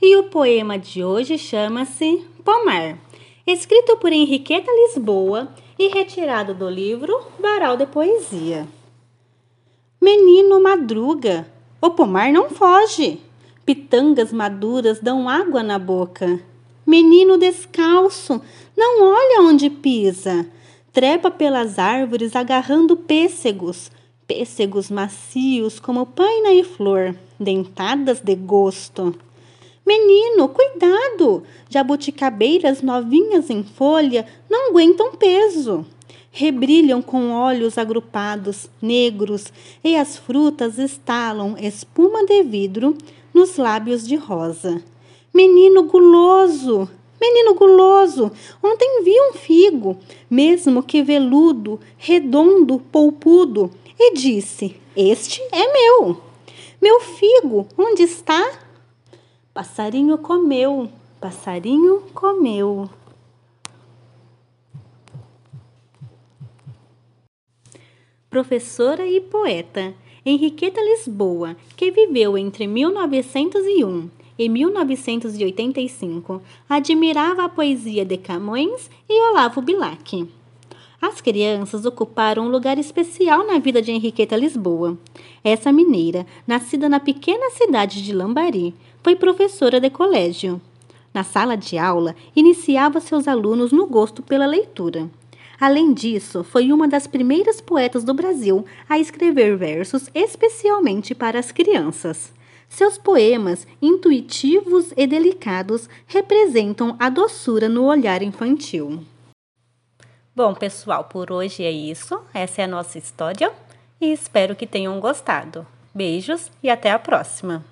e o poema de hoje chama-se Pomar, escrito por Henriqueta Lisboa e retirado do livro Varal de Poesia. Menino madruga, o pomar não foge. Pitangas maduras dão água na boca. Menino descalço, não olha onde pisa. Trepa pelas árvores agarrando pêssegos, pêssegos macios como paina e flor, dentadas de gosto. Menino, cuidado! Jabuticabeiras novinhas em folha não aguentam peso. Rebrilham com olhos agrupados, negros, e as frutas estalam espuma de vidro nos lábios de rosa. Menino guloso! Menino guloso, ontem vi um figo, mesmo que veludo, redondo, polpudo, e disse: Este é meu. Meu figo, onde está? Passarinho comeu, passarinho comeu. Professora e poeta Henriqueta Lisboa, que viveu entre 1901 e 1985, admirava a poesia de Camões e Olavo Bilac. As crianças ocuparam um lugar especial na vida de Henriqueta Lisboa. Essa mineira, nascida na pequena cidade de Lambari, foi professora de colégio. Na sala de aula, iniciava seus alunos no gosto pela leitura. Além disso, foi uma das primeiras poetas do Brasil a escrever versos especialmente para as crianças. Seus poemas, intuitivos e delicados, representam a doçura no olhar infantil. Bom, pessoal, por hoje é isso. Essa é a nossa história e espero que tenham gostado. Beijos e até a próxima!